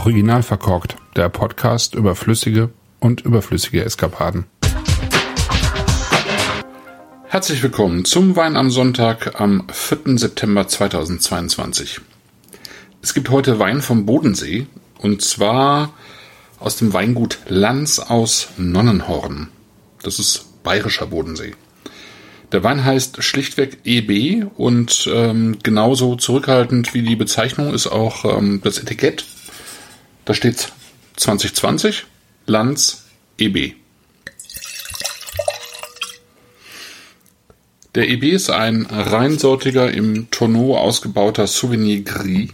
Original verkorkt, der Podcast über flüssige und überflüssige Eskapaden. Herzlich willkommen zum Wein am Sonntag am 4. September 2022. Es gibt heute Wein vom Bodensee und zwar aus dem Weingut Lanz aus Nonnenhorn. Das ist bayerischer Bodensee. Der Wein heißt schlichtweg EB und ähm, genauso zurückhaltend wie die Bezeichnung ist auch ähm, das Etikett. Da steht 2020 Lanz EB. Der EB ist ein reinsortiger im Tonneau ausgebauter Souvenir Gris.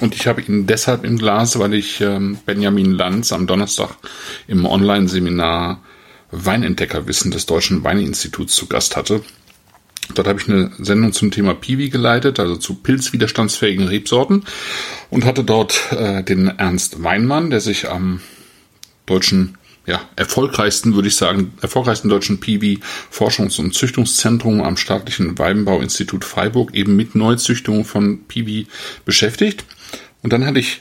Und ich habe ihn deshalb im Glas, weil ich ähm, Benjamin Lanz am Donnerstag im Online-Seminar Weinentdeckerwissen des Deutschen Weininstituts zu Gast hatte. Dort habe ich eine Sendung zum Thema Piwi geleitet, also zu pilzwiderstandsfähigen Rebsorten und hatte dort äh, den Ernst Weinmann, der sich am deutschen ja, erfolgreichsten, würde ich sagen, erfolgreichsten deutschen Piwi Forschungs- und Züchtungszentrum am staatlichen Weinbauinstitut Freiburg eben mit Neuzüchtung von Piwi beschäftigt. Und dann hatte ich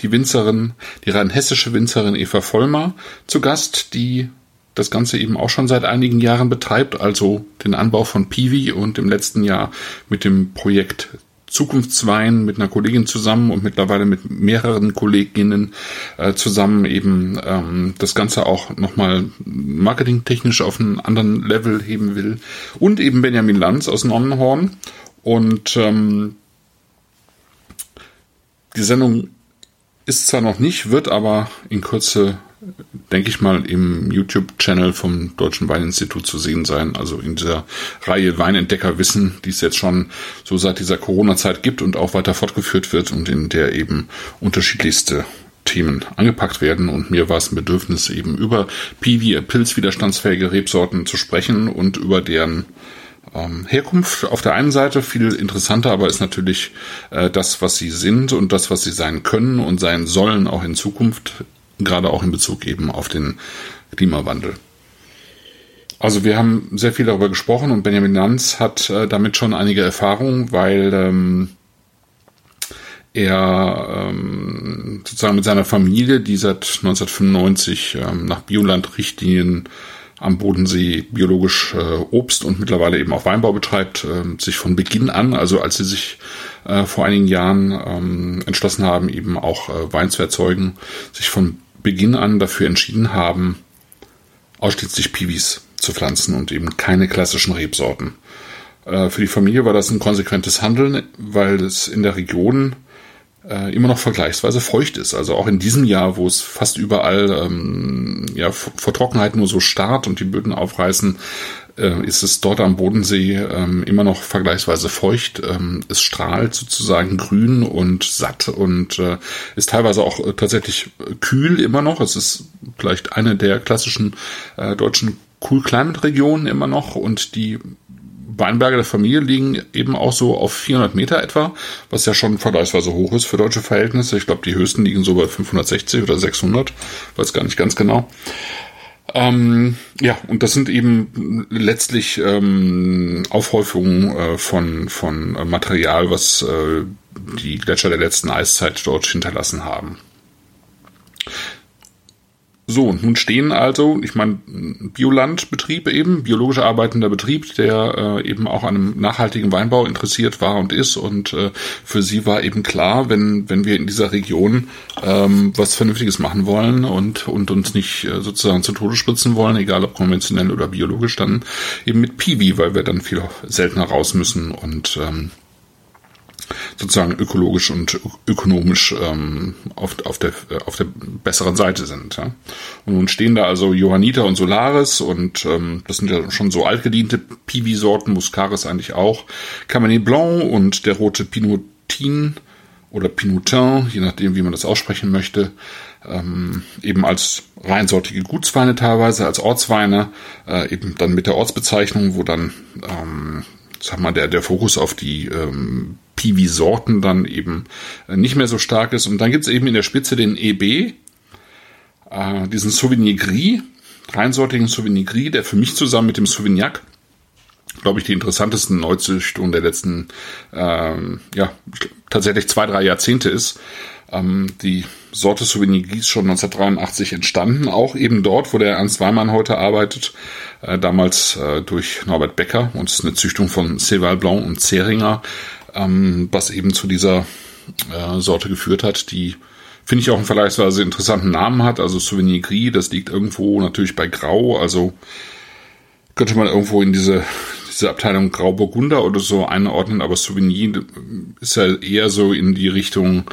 die Winzerin, die rein hessische Winzerin Eva Vollmer zu Gast, die das Ganze eben auch schon seit einigen Jahren betreibt, also den Anbau von Piwi und im letzten Jahr mit dem Projekt Zukunftswein mit einer Kollegin zusammen und mittlerweile mit mehreren Kolleginnen äh, zusammen eben ähm, das Ganze auch nochmal marketingtechnisch auf einen anderen Level heben will. Und eben Benjamin Lanz aus Nonnenhorn. Und ähm, die Sendung ist zwar noch nicht, wird aber in Kürze denke ich mal, im YouTube-Channel vom Deutschen Weininstitut zu sehen sein. Also in dieser Reihe Weinentdecker Wissen, die es jetzt schon so seit dieser Corona-Zeit gibt und auch weiter fortgeführt wird und in der eben unterschiedlichste Themen angepackt werden. Und mir war es ein Bedürfnis, eben über Piwi, pilzwiderstandsfähige Rebsorten zu sprechen und über deren ähm, Herkunft auf der einen Seite viel interessanter, aber ist natürlich äh, das, was sie sind und das, was sie sein können und sein sollen, auch in Zukunft gerade auch in Bezug eben auf den Klimawandel. Also wir haben sehr viel darüber gesprochen und Benjamin Lanz hat äh, damit schon einige Erfahrungen, weil ähm, er ähm, sozusagen mit seiner Familie, die seit 1995 ähm, nach Bioland-Richtlinien am Bodensee biologisch äh, Obst und mittlerweile eben auch Weinbau betreibt, äh, sich von Beginn an, also als sie sich äh, vor einigen Jahren ähm, entschlossen haben, eben auch äh, Wein zu erzeugen, sich von Beginn an dafür entschieden haben, ausschließlich Piwis zu pflanzen und eben keine klassischen Rebsorten. Äh, für die Familie war das ein konsequentes Handeln, weil es in der Region äh, immer noch vergleichsweise feucht ist. Also auch in diesem Jahr, wo es fast überall ähm, ja, vor Trockenheit nur so starrt und die Böden aufreißen, äh, ist es dort am Bodensee ähm, immer noch vergleichsweise feucht. Ähm, es strahlt sozusagen grün und satt und äh, ist teilweise auch äh, tatsächlich kühl immer noch. Es ist vielleicht eine der klassischen äh, deutschen Cool Climate Regionen immer noch und die Weinberge der Familie liegen eben auch so auf 400 Meter etwa, was ja schon vergleichsweise hoch ist für deutsche Verhältnisse. Ich glaube, die höchsten liegen so bei 560 oder 600, weiß gar nicht ganz genau. Ähm, ja, und das sind eben letztlich ähm, Aufhäufungen äh, von, von Material, was äh, die Gletscher der letzten Eiszeit dort hinterlassen haben. So, nun stehen also, ich meine, Biolandbetrieb eben, biologisch arbeitender Betrieb, der äh, eben auch an einem nachhaltigen Weinbau interessiert war und ist. Und äh, für sie war eben klar, wenn, wenn wir in dieser Region ähm, was Vernünftiges machen wollen und, und uns nicht äh, sozusagen zu Tode spritzen wollen, egal ob konventionell oder biologisch, dann eben mit Piwi, weil wir dann viel seltener raus müssen und ähm, sozusagen ökologisch und ökonomisch ähm, auf, auf, der, auf der besseren Seite sind. Ja. Und nun stehen da also Johanniter und Solaris und ähm, das sind ja schon so altgediente Piwi-Sorten, Muscaris eigentlich auch, Cabernet Blanc und der rote Pinotin oder Pinotin, je nachdem, wie man das aussprechen möchte, ähm, eben als reinsortige Gutsweine teilweise, als Ortsweine, äh, eben dann mit der Ortsbezeichnung, wo dann ähm, sag mal, der, der Fokus auf die ähm, Piwi-Sorten dann eben äh, nicht mehr so stark ist. Und dann gibt's eben in der Spitze den EB, äh, diesen Sauvigny Gris, reinsortigen Sauvigny Gris, der für mich zusammen mit dem Sauvignac glaube ich, die interessantesten Neuzüchtungen der letzten, ähm, ja, tatsächlich zwei, drei Jahrzehnte ist. Ähm, die Sorte Souvenir Gris schon 1983 entstanden, auch eben dort, wo der Ernst Weimann heute arbeitet, äh, damals äh, durch Norbert Becker. Und es ist eine Züchtung von Ceval Blanc und Zeringer, ähm, was eben zu dieser äh, Sorte geführt hat, die finde ich auch einen vergleichsweise interessanten Namen hat, also Souvenir Gris, das liegt irgendwo natürlich bei Grau, also könnte man irgendwo in diese diese Abteilung Grauburgunder oder so einordnen, aber Souvenir ist ja eher so in die Richtung,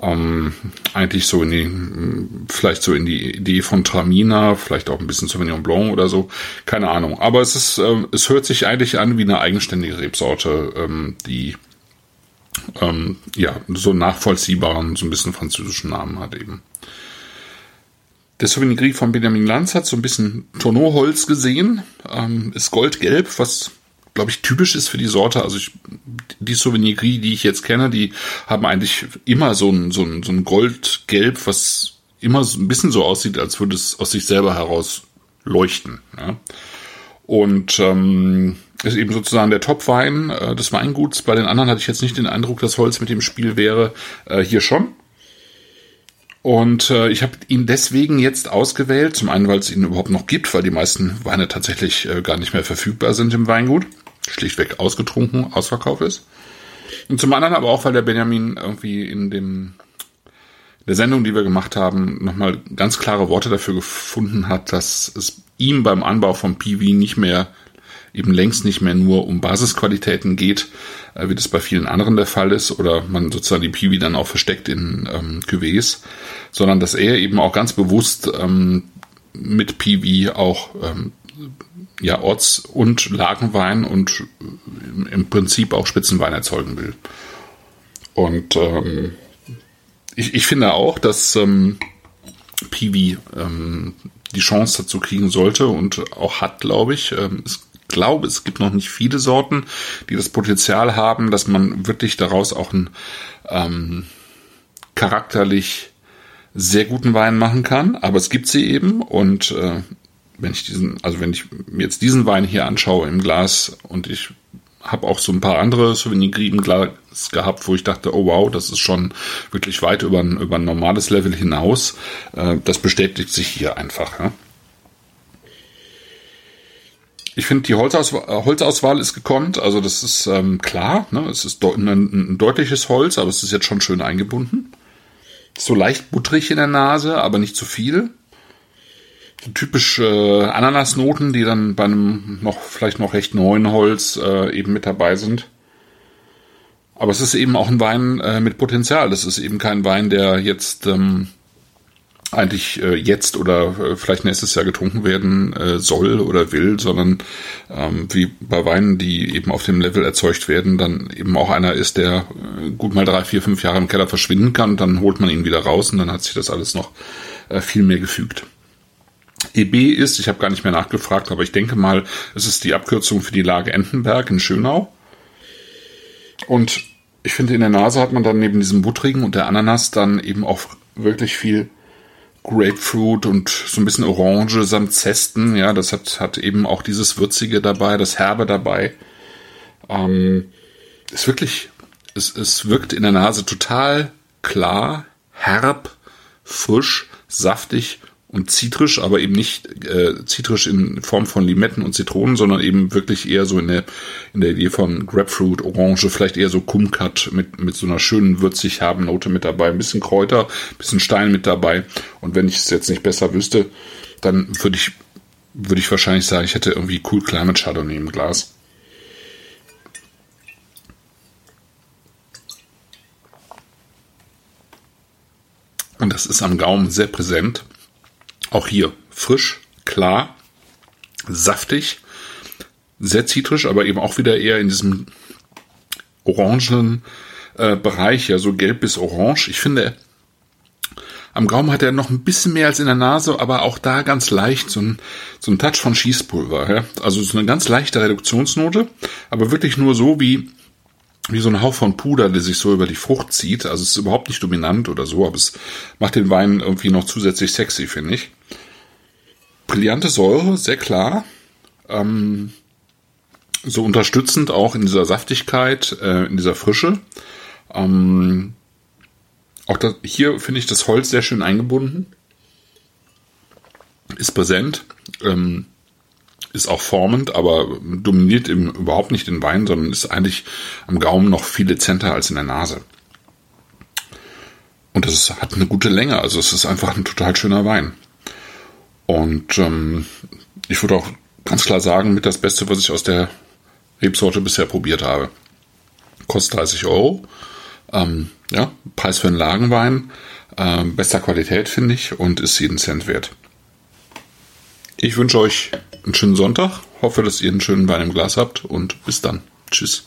ähm, eigentlich so in die, vielleicht so in die Idee von Tramina, vielleicht auch ein bisschen Sauvignon Blanc oder so, keine Ahnung. Aber es ist, äh, es hört sich eigentlich an wie eine eigenständige Rebsorte, ähm, die ähm, ja so nachvollziehbaren, so ein bisschen französischen Namen hat eben. Der Souvenir von Benjamin Lanz hat so ein bisschen Tonneauholz gesehen, ähm, ist goldgelb, was glaube ich, typisch ist für die Sorte. Also ich, die Souvenir Gris, die ich jetzt kenne, die haben eigentlich immer so ein, so ein, so ein Goldgelb, was immer so ein bisschen so aussieht, als würde es aus sich selber heraus leuchten. Ja. Und ähm, ist eben sozusagen der Topwein äh, des Weinguts. Bei den anderen hatte ich jetzt nicht den Eindruck, dass Holz mit dem Spiel wäre. Äh, hier schon. Und äh, ich habe ihn deswegen jetzt ausgewählt. Zum einen, weil es ihn überhaupt noch gibt, weil die meisten Weine tatsächlich äh, gar nicht mehr verfügbar sind im Weingut schlichtweg ausgetrunken, Ausverkauf ist. Und zum anderen aber auch, weil der Benjamin irgendwie in dem der Sendung, die wir gemacht haben, nochmal ganz klare Worte dafür gefunden hat, dass es ihm beim Anbau von Piwi nicht mehr, eben längst nicht mehr nur um Basisqualitäten geht, äh, wie das bei vielen anderen der Fall ist, oder man sozusagen die Piwi dann auch versteckt in ähm, Cuvées, sondern dass er eben auch ganz bewusst ähm, mit Piwi auch ähm, ja, Orts- und Lagenwein und im Prinzip auch Spitzenwein erzeugen will. Und ähm, ich, ich finde auch, dass ähm, Piwi ähm, die Chance dazu kriegen sollte und auch hat, glaube ich. Ähm, ich glaube, es gibt noch nicht viele Sorten, die das Potenzial haben, dass man wirklich daraus auch einen ähm, charakterlich sehr guten Wein machen kann. Aber es gibt sie eben und äh, wenn ich diesen, also wenn ich mir jetzt diesen Wein hier anschaue im Glas und ich habe auch so ein paar andere Souvenir Gris im Glas gehabt, wo ich dachte, oh wow, das ist schon wirklich weit über ein, über ein normales Level hinaus. Äh, das bestätigt sich hier einfach. Ja? Ich finde, die Holzauswahl, Holzauswahl ist gekonnt. Also das ist ähm, klar. Ne? Es ist ein, ein, deutliches Holz, aber es ist jetzt schon schön eingebunden. So leicht butterig in der Nase, aber nicht zu viel so typisch äh, Ananasnoten, die dann bei einem noch vielleicht noch recht neuen Holz äh, eben mit dabei sind. Aber es ist eben auch ein Wein äh, mit Potenzial. Das ist eben kein Wein, der jetzt ähm, eigentlich äh, jetzt oder äh, vielleicht nächstes Jahr getrunken werden äh, soll oder will, sondern ähm, wie bei Weinen, die eben auf dem Level erzeugt werden, dann eben auch einer ist, der äh, gut mal drei, vier, fünf Jahre im Keller verschwinden kann. Dann holt man ihn wieder raus und dann hat sich das alles noch äh, viel mehr gefügt. EB ist, ich habe gar nicht mehr nachgefragt, aber ich denke mal, es ist die Abkürzung für die Lage Entenberg in Schönau. Und ich finde, in der Nase hat man dann neben diesem Buttrigen und der Ananas dann eben auch wirklich viel Grapefruit und so ein bisschen Orange samt Zesten. Ja, das hat, hat eben auch dieses Würzige dabei, das Herbe dabei. Ähm, ist wirklich, es, es wirkt in der Nase total klar, herb, frisch, saftig und zitrisch, aber eben nicht äh, zitrisch in Form von Limetten und Zitronen, sondern eben wirklich eher so in der in der Idee von Grapefruit, Orange, vielleicht eher so Kumquat mit mit so einer schönen würzig herben Note mit dabei, ein bisschen Kräuter, ein bisschen Stein mit dabei. Und wenn ich es jetzt nicht besser wüsste, dann würde ich würde ich wahrscheinlich sagen, ich hätte irgendwie Cool Climate Chardonnay im Glas. Und das ist am Gaumen sehr präsent. Auch hier frisch, klar, saftig, sehr zitrisch, aber eben auch wieder eher in diesem orangenen äh, Bereich, ja, so gelb bis orange. Ich finde, am Gaumen hat er noch ein bisschen mehr als in der Nase, aber auch da ganz leicht so ein, so ein Touch von Schießpulver. Ja? Also so eine ganz leichte Reduktionsnote, aber wirklich nur so wie, wie so ein Hauch von Puder, der sich so über die Frucht zieht. Also es ist überhaupt nicht dominant oder so, aber es macht den Wein irgendwie noch zusätzlich sexy, finde ich. Brillante Säure, sehr klar. Ähm, so unterstützend auch in dieser Saftigkeit, äh, in dieser Frische. Ähm, auch das, hier finde ich das Holz sehr schön eingebunden. Ist präsent, ähm, ist auch formend, aber dominiert eben überhaupt nicht den Wein, sondern ist eigentlich am Gaumen noch viel dezenter als in der Nase. Und das hat eine gute Länge, also es ist einfach ein total schöner Wein. Und ähm, ich würde auch ganz klar sagen, mit das Beste, was ich aus der Rebsorte bisher probiert habe. Kostet 30 Euro. Ähm, ja, Preis für einen Lagenwein. Ähm, bester Qualität, finde ich, und ist jeden Cent wert. Ich wünsche euch einen schönen Sonntag. Hoffe, dass ihr einen schönen Wein im Glas habt und bis dann. Tschüss.